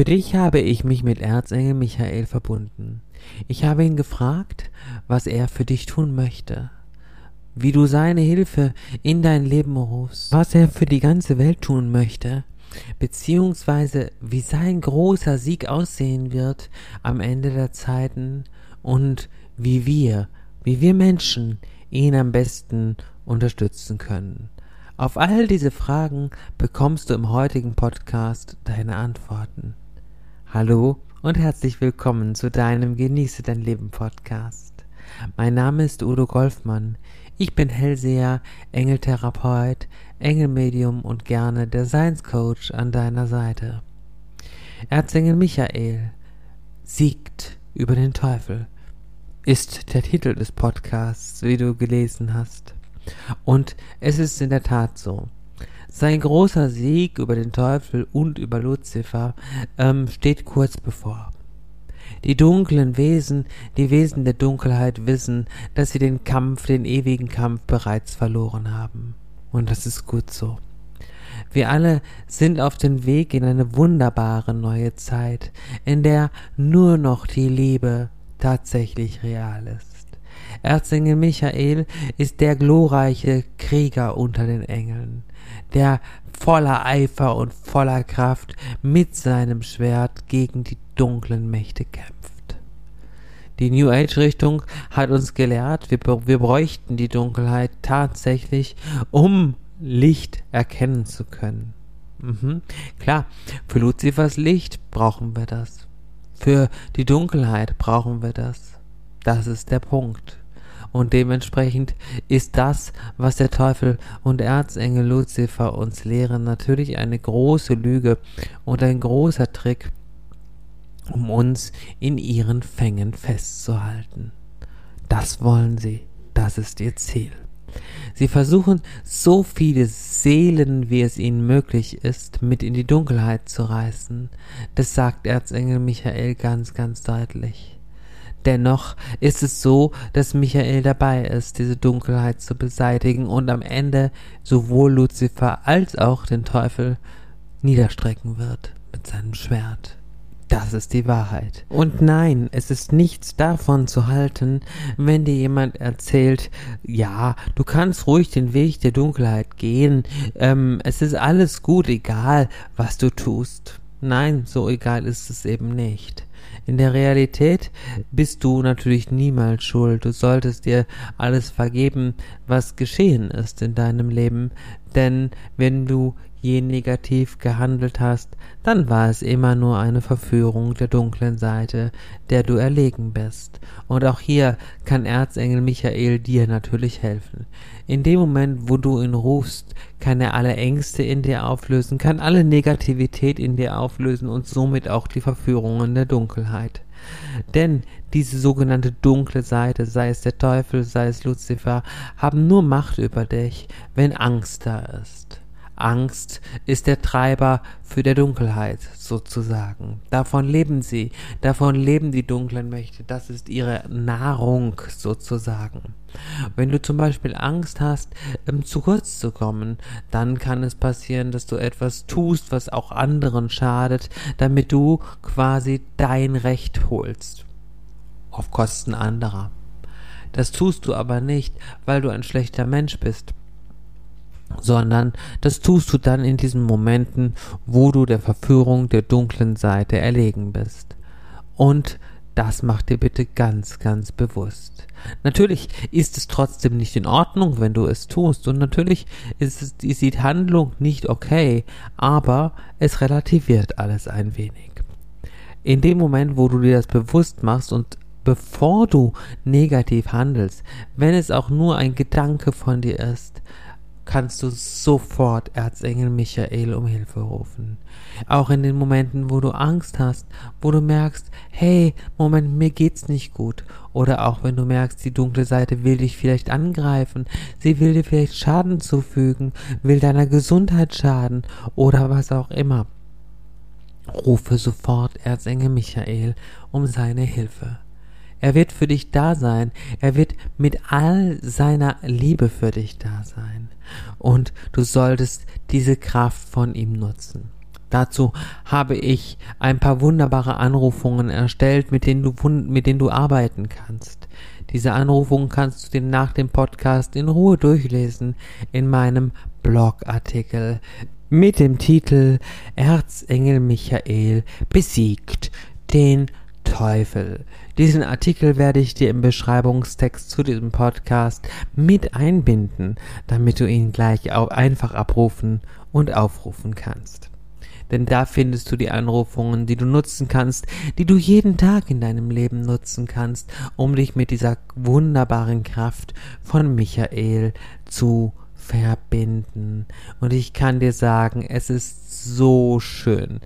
Für dich habe ich mich mit Erzengel Michael verbunden. Ich habe ihn gefragt, was er für dich tun möchte, wie du seine Hilfe in dein Leben rufst, was er für die ganze Welt tun möchte, beziehungsweise wie sein großer Sieg aussehen wird am Ende der Zeiten und wie wir, wie wir Menschen ihn am besten unterstützen können. Auf all diese Fragen bekommst du im heutigen Podcast deine Antworten. Hallo und herzlich willkommen zu deinem Genieße dein Leben Podcast. Mein Name ist Udo Golfmann. Ich bin Hellseher, Engeltherapeut, Engelmedium und gerne der Science Coach an deiner Seite. Erzengel Michael siegt über den Teufel ist der Titel des Podcasts, wie du gelesen hast. Und es ist in der Tat so. Sein großer Sieg über den Teufel und über Luzifer ähm, steht kurz bevor. Die dunklen Wesen, die Wesen der Dunkelheit wissen, dass sie den Kampf, den ewigen Kampf bereits verloren haben. Und das ist gut so. Wir alle sind auf dem Weg in eine wunderbare neue Zeit, in der nur noch die Liebe tatsächlich real ist. Erzengel Michael ist der glorreiche Krieger unter den Engeln, der voller Eifer und voller Kraft mit seinem Schwert gegen die dunklen Mächte kämpft. Die New Age Richtung hat uns gelehrt, wir, wir bräuchten die Dunkelheit tatsächlich, um Licht erkennen zu können. Mhm. Klar, für Luzifers Licht brauchen wir das. Für die Dunkelheit brauchen wir das. Das ist der Punkt. Und dementsprechend ist das, was der Teufel und Erzengel Luzifer uns lehren, natürlich eine große Lüge und ein großer Trick, um uns in ihren Fängen festzuhalten. Das wollen sie, das ist ihr Ziel. Sie versuchen so viele Seelen, wie es ihnen möglich ist, mit in die Dunkelheit zu reißen. Das sagt Erzengel Michael ganz, ganz deutlich. Dennoch ist es so, dass Michael dabei ist, diese Dunkelheit zu beseitigen und am Ende sowohl Luzifer als auch den Teufel niederstrecken wird mit seinem Schwert. Das ist die Wahrheit. Und nein, es ist nichts davon zu halten, wenn dir jemand erzählt, ja, du kannst ruhig den Weg der Dunkelheit gehen, ähm, es ist alles gut, egal, was du tust. Nein, so egal ist es eben nicht. In der Realität bist du natürlich niemals schuld. Du solltest dir alles vergeben, was geschehen ist in deinem Leben. Denn wenn du je negativ gehandelt hast, dann war es immer nur eine Verführung der dunklen Seite, der du erlegen bist. Und auch hier kann Erzengel Michael dir natürlich helfen. In dem Moment, wo du ihn rufst, kann er alle Ängste in dir auflösen, kann alle Negativität in dir auflösen und somit auch die Verführungen der Dunkelheit. Denn diese sogenannte dunkle Seite, sei es der Teufel, sei es Luzifer, haben nur Macht über dich, wenn Angst da ist. Angst ist der Treiber für der Dunkelheit sozusagen. Davon leben sie, davon leben die dunklen Mächte, das ist ihre Nahrung sozusagen. Wenn du zum Beispiel Angst hast, ähm, zu kurz zu kommen, dann kann es passieren, dass du etwas tust, was auch anderen schadet, damit du quasi dein Recht holst. Auf Kosten anderer. Das tust du aber nicht, weil du ein schlechter Mensch bist sondern das tust du dann in diesen Momenten, wo du der Verführung der dunklen Seite erlegen bist. Und das mach dir bitte ganz, ganz bewusst. Natürlich ist es trotzdem nicht in Ordnung, wenn du es tust, und natürlich ist, es, ist die Handlung nicht okay, aber es relativiert alles ein wenig. In dem Moment, wo du dir das bewusst machst und bevor du negativ handelst, wenn es auch nur ein Gedanke von dir ist, kannst du sofort Erzengel Michael um Hilfe rufen. Auch in den Momenten, wo du Angst hast, wo du merkst, hey, Moment, mir geht's nicht gut. Oder auch wenn du merkst, die dunkle Seite will dich vielleicht angreifen, sie will dir vielleicht Schaden zufügen, will deiner Gesundheit schaden oder was auch immer. Rufe sofort Erzengel Michael um seine Hilfe. Er wird für dich da sein. Er wird mit all seiner Liebe für dich da sein. Und du solltest diese Kraft von ihm nutzen. Dazu habe ich ein paar wunderbare Anrufungen erstellt, mit denen du, mit denen du arbeiten kannst. Diese Anrufungen kannst du dir nach dem Podcast in Ruhe durchlesen in meinem Blogartikel mit dem Titel Erzengel Michael besiegt den Teufel. Diesen Artikel werde ich dir im Beschreibungstext zu diesem Podcast mit einbinden, damit du ihn gleich auch einfach abrufen und aufrufen kannst denn da findest du die Anrufungen, die du nutzen kannst, die du jeden Tag in deinem Leben nutzen kannst, um dich mit dieser wunderbaren Kraft von Michael zu verbinden. Und ich kann dir sagen, es ist so schön.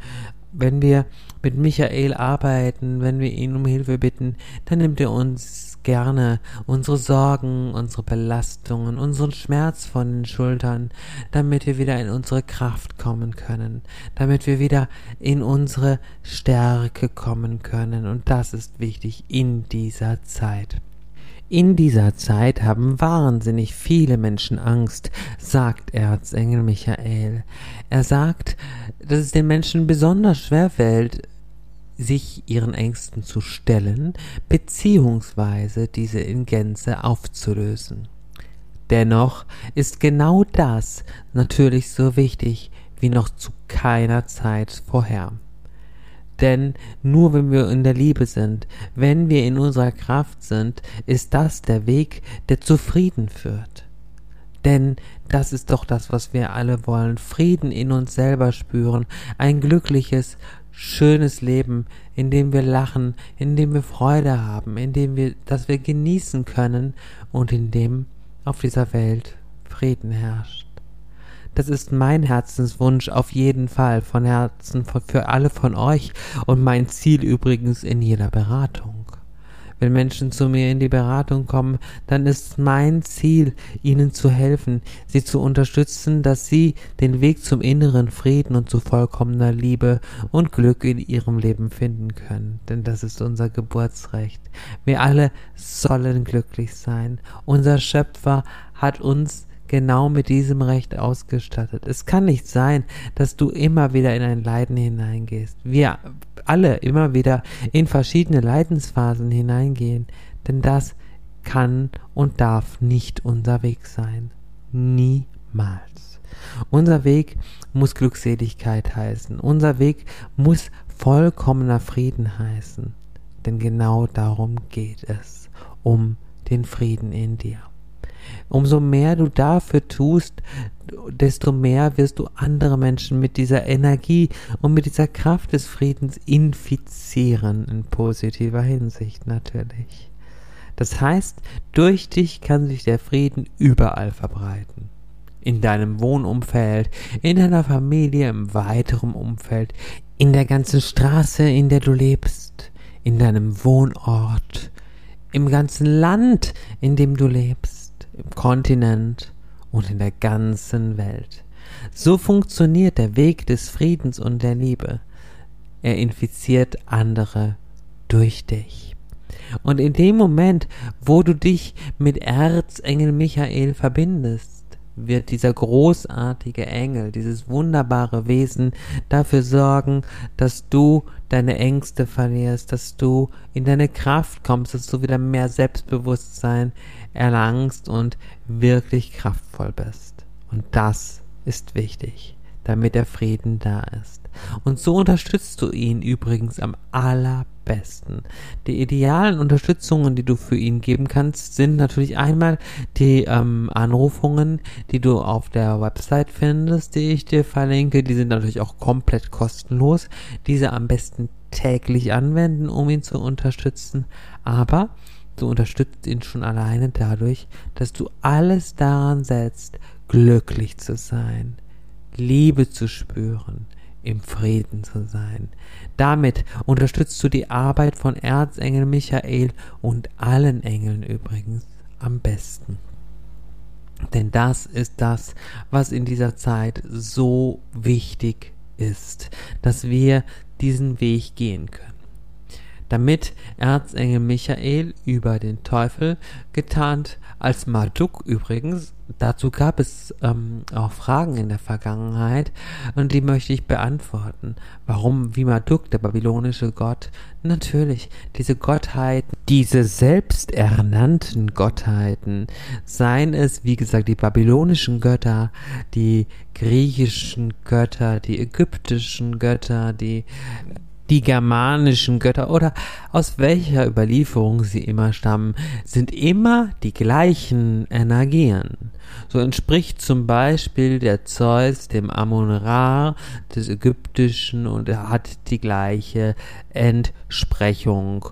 Wenn wir mit Michael arbeiten, wenn wir ihn um Hilfe bitten, dann nimmt er uns gerne unsere Sorgen, unsere Belastungen, unseren Schmerz von den Schultern, damit wir wieder in unsere Kraft kommen können, damit wir wieder in unsere Stärke kommen können. Und das ist wichtig in dieser Zeit. In dieser Zeit haben wahnsinnig viele Menschen Angst, sagt Erzengel Michael. Er sagt, dass es den Menschen besonders schwer fällt, sich ihren Ängsten zu stellen, beziehungsweise diese in Gänze aufzulösen. Dennoch ist genau das natürlich so wichtig wie noch zu keiner Zeit vorher. Denn nur wenn wir in der Liebe sind, wenn wir in unserer Kraft sind, ist das der Weg, der zu Frieden führt. Denn das ist doch das, was wir alle wollen. Frieden in uns selber spüren, ein glückliches, schönes Leben, in dem wir lachen, in dem wir Freude haben, in dem wir, dass wir genießen können und in dem auf dieser Welt Frieden herrscht. Das ist mein Herzenswunsch auf jeden Fall von Herzen für alle von euch und mein Ziel übrigens in jeder Beratung. Wenn Menschen zu mir in die Beratung kommen, dann ist mein Ziel, ihnen zu helfen, sie zu unterstützen, dass sie den Weg zum inneren Frieden und zu vollkommener Liebe und Glück in ihrem Leben finden können. Denn das ist unser Geburtsrecht. Wir alle sollen glücklich sein. Unser Schöpfer hat uns genau mit diesem Recht ausgestattet. Es kann nicht sein, dass du immer wieder in ein Leiden hineingehst. Wir alle immer wieder in verschiedene Leidensphasen hineingehen, denn das kann und darf nicht unser Weg sein. Niemals. Unser Weg muss Glückseligkeit heißen. Unser Weg muss vollkommener Frieden heißen. Denn genau darum geht es, um den Frieden in dir. Umso mehr du dafür tust, desto mehr wirst du andere Menschen mit dieser Energie und mit dieser Kraft des Friedens infizieren, in positiver Hinsicht natürlich. Das heißt, durch dich kann sich der Frieden überall verbreiten. In deinem Wohnumfeld, in deiner Familie, im weiteren Umfeld, in der ganzen Straße, in der du lebst, in deinem Wohnort, im ganzen Land, in dem du lebst im Kontinent und in der ganzen Welt. So funktioniert der Weg des Friedens und der Liebe. Er infiziert andere durch dich. Und in dem Moment, wo du dich mit Erzengel Michael verbindest, wird dieser großartige Engel, dieses wunderbare Wesen dafür sorgen, dass du deine Ängste verlierst, dass du in deine Kraft kommst, dass du wieder mehr Selbstbewusstsein erlangst und wirklich kraftvoll bist. Und das ist wichtig, damit der Frieden da ist. Und so unterstützt du ihn übrigens am allerbesten. Die idealen Unterstützungen, die du für ihn geben kannst, sind natürlich einmal die ähm, Anrufungen, die du auf der Website findest, die ich dir verlinke. Die sind natürlich auch komplett kostenlos. Diese am besten täglich anwenden, um ihn zu unterstützen. Aber Du unterstützt ihn schon alleine dadurch, dass du alles daran setzt, glücklich zu sein, Liebe zu spüren, im Frieden zu sein. Damit unterstützt du die Arbeit von Erzengel Michael und allen Engeln übrigens am besten. Denn das ist das, was in dieser Zeit so wichtig ist, dass wir diesen Weg gehen können. Damit Erzengel Michael über den Teufel getarnt als Marduk übrigens. Dazu gab es ähm, auch Fragen in der Vergangenheit und die möchte ich beantworten. Warum, wie Marduk, der babylonische Gott? Natürlich, diese Gottheiten, diese selbsternannten Gottheiten, seien es, wie gesagt, die babylonischen Götter, die griechischen Götter, die ägyptischen Götter, die die germanischen Götter oder aus welcher Überlieferung sie immer stammen, sind immer die gleichen Energien. So entspricht zum Beispiel der Zeus dem Amun-Ra des Ägyptischen und er hat die gleiche Entsprechung.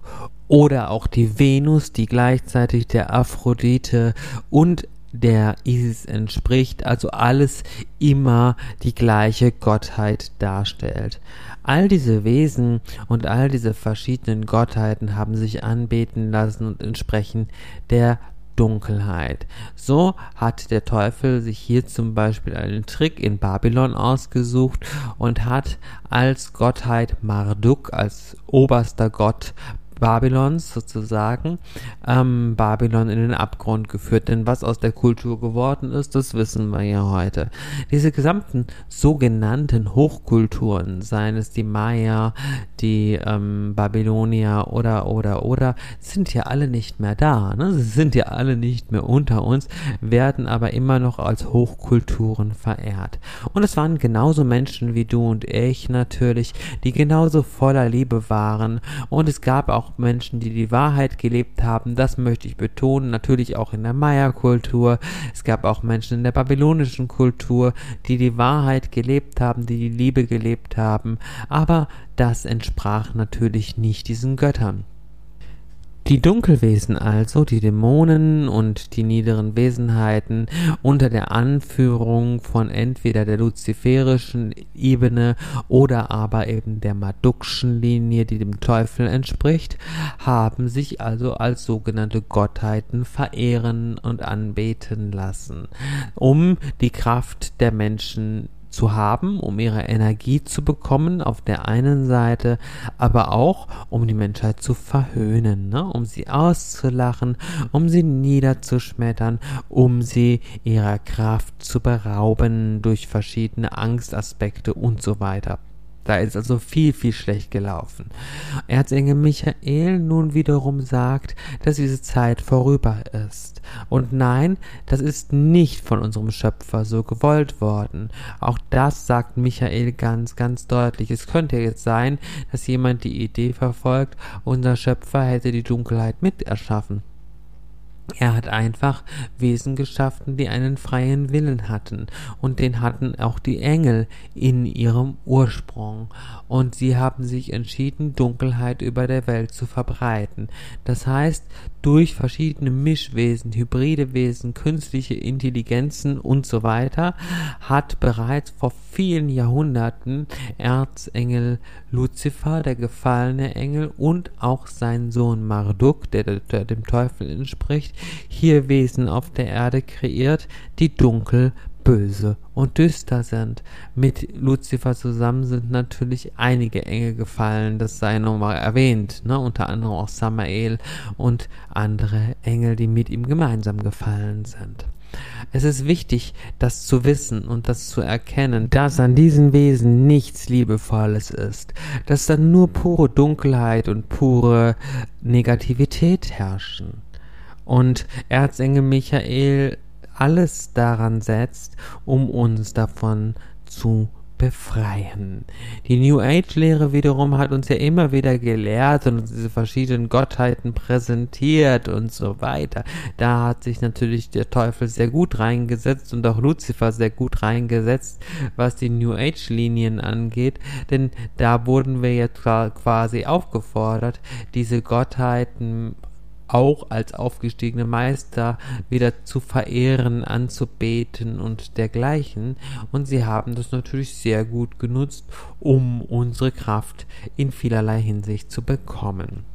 Oder auch die Venus, die gleichzeitig der Aphrodite und der Isis entspricht, also alles immer die gleiche Gottheit darstellt. All diese Wesen und all diese verschiedenen Gottheiten haben sich anbeten lassen und entsprechen der Dunkelheit. So hat der Teufel sich hier zum Beispiel einen Trick in Babylon ausgesucht und hat als Gottheit Marduk, als oberster Gott Babylons sozusagen ähm, Babylon in den Abgrund geführt. Denn was aus der Kultur geworden ist, das wissen wir ja heute. Diese gesamten sogenannten Hochkulturen, seien es die Maya, die ähm, Babylonier oder oder oder, sind ja alle nicht mehr da. Ne? Sie sind ja alle nicht mehr unter uns, werden aber immer noch als Hochkulturen verehrt. Und es waren genauso Menschen wie du und ich natürlich, die genauso voller Liebe waren. Und es gab auch Menschen, die die Wahrheit gelebt haben. Das möchte ich betonen. Natürlich auch in der Maya-Kultur. Es gab auch Menschen in der babylonischen Kultur, die die Wahrheit gelebt haben, die die Liebe gelebt haben. Aber das entsprach natürlich nicht diesen Göttern. Die Dunkelwesen also, die Dämonen und die niederen Wesenheiten unter der Anführung von entweder der luziferischen Ebene oder aber eben der Mardukschen Linie, die dem Teufel entspricht, haben sich also als sogenannte Gottheiten verehren und anbeten lassen, um die Kraft der Menschen zu haben, um ihre Energie zu bekommen auf der einen Seite, aber auch um die Menschheit zu verhöhnen, ne? um sie auszulachen, um sie niederzuschmettern, um sie ihrer Kraft zu berauben durch verschiedene Angstaspekte und so weiter. Da ist also viel, viel schlecht gelaufen. Erzengel Michael nun wiederum sagt, dass diese Zeit vorüber ist. Und nein, das ist nicht von unserem Schöpfer so gewollt worden. Auch das sagt Michael ganz, ganz deutlich. Es könnte jetzt sein, dass jemand die Idee verfolgt, unser Schöpfer hätte die Dunkelheit mit erschaffen. Er hat einfach Wesen geschaffen, die einen freien Willen hatten, und den hatten auch die Engel in ihrem Ursprung, und sie haben sich entschieden, Dunkelheit über der Welt zu verbreiten. Das heißt, durch verschiedene Mischwesen, hybride Wesen, künstliche Intelligenzen und so weiter, hat bereits vor vielen Jahrhunderten Erzengel Luzifer, der gefallene Engel, und auch sein Sohn Marduk, der, der dem Teufel entspricht, hier Wesen auf der Erde kreiert, die dunkel, böse und düster sind. Mit Luzifer zusammen sind natürlich einige Engel gefallen, das sei nochmal erwähnt, ne? unter anderem auch Samael und andere Engel, die mit ihm gemeinsam gefallen sind. Es ist wichtig, das zu wissen und das zu erkennen, dass an diesen Wesen nichts Liebevolles ist, dass da nur pure Dunkelheit und pure Negativität herrschen. Und Erzengel Michael alles daran setzt, um uns davon zu befreien. Die New Age-Lehre wiederum hat uns ja immer wieder gelehrt und uns diese verschiedenen Gottheiten präsentiert und so weiter. Da hat sich natürlich der Teufel sehr gut reingesetzt und auch Lucifer sehr gut reingesetzt, was die New Age-Linien angeht, denn da wurden wir jetzt quasi aufgefordert, diese Gottheiten auch als aufgestiegene Meister wieder zu verehren, anzubeten und dergleichen. Und sie haben das natürlich sehr gut genutzt, um unsere Kraft in vielerlei Hinsicht zu bekommen.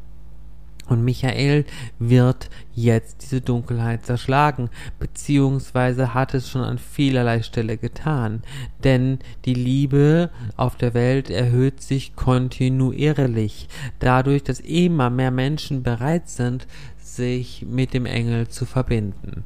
Und Michael wird jetzt diese Dunkelheit zerschlagen, beziehungsweise hat es schon an vielerlei Stelle getan. Denn die Liebe auf der Welt erhöht sich kontinuierlich, dadurch, dass immer mehr Menschen bereit sind, sich mit dem Engel zu verbinden.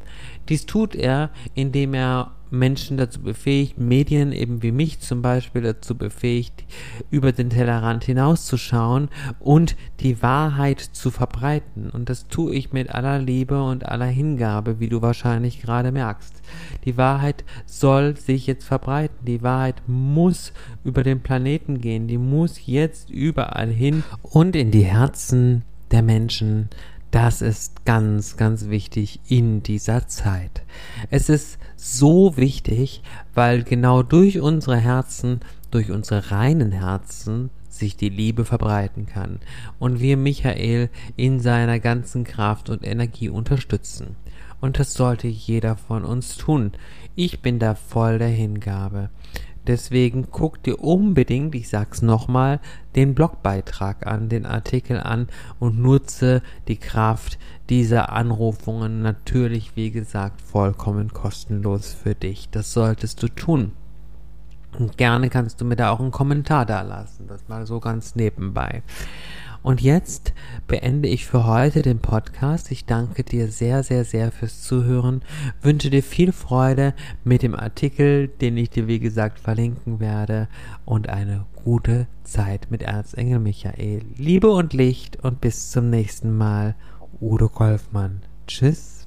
Dies tut er, indem er Menschen dazu befähigt, Medien eben wie mich zum Beispiel dazu befähigt, über den Tellerrand hinauszuschauen und die Wahrheit zu verbreiten. Und das tue ich mit aller Liebe und aller Hingabe, wie du wahrscheinlich gerade merkst. Die Wahrheit soll sich jetzt verbreiten. Die Wahrheit muss über den Planeten gehen. Die muss jetzt überall hin und in die Herzen der Menschen das ist ganz, ganz wichtig in dieser Zeit. Es ist so wichtig, weil genau durch unsere Herzen, durch unsere reinen Herzen sich die Liebe verbreiten kann und wir Michael in seiner ganzen Kraft und Energie unterstützen. Und das sollte jeder von uns tun. Ich bin da voll der Hingabe. Deswegen guck dir unbedingt, ich sag's nochmal, den Blogbeitrag an, den Artikel an und nutze die Kraft dieser Anrufungen natürlich, wie gesagt, vollkommen kostenlos für dich. Das solltest du tun. Und gerne kannst du mir da auch einen Kommentar da lassen. Das mal so ganz nebenbei. Und jetzt beende ich für heute den Podcast. Ich danke dir sehr, sehr, sehr fürs Zuhören. Wünsche dir viel Freude mit dem Artikel, den ich dir, wie gesagt, verlinken werde. Und eine gute Zeit mit Erzengel Michael. Liebe und Licht und bis zum nächsten Mal. Udo Golfmann. Tschüss.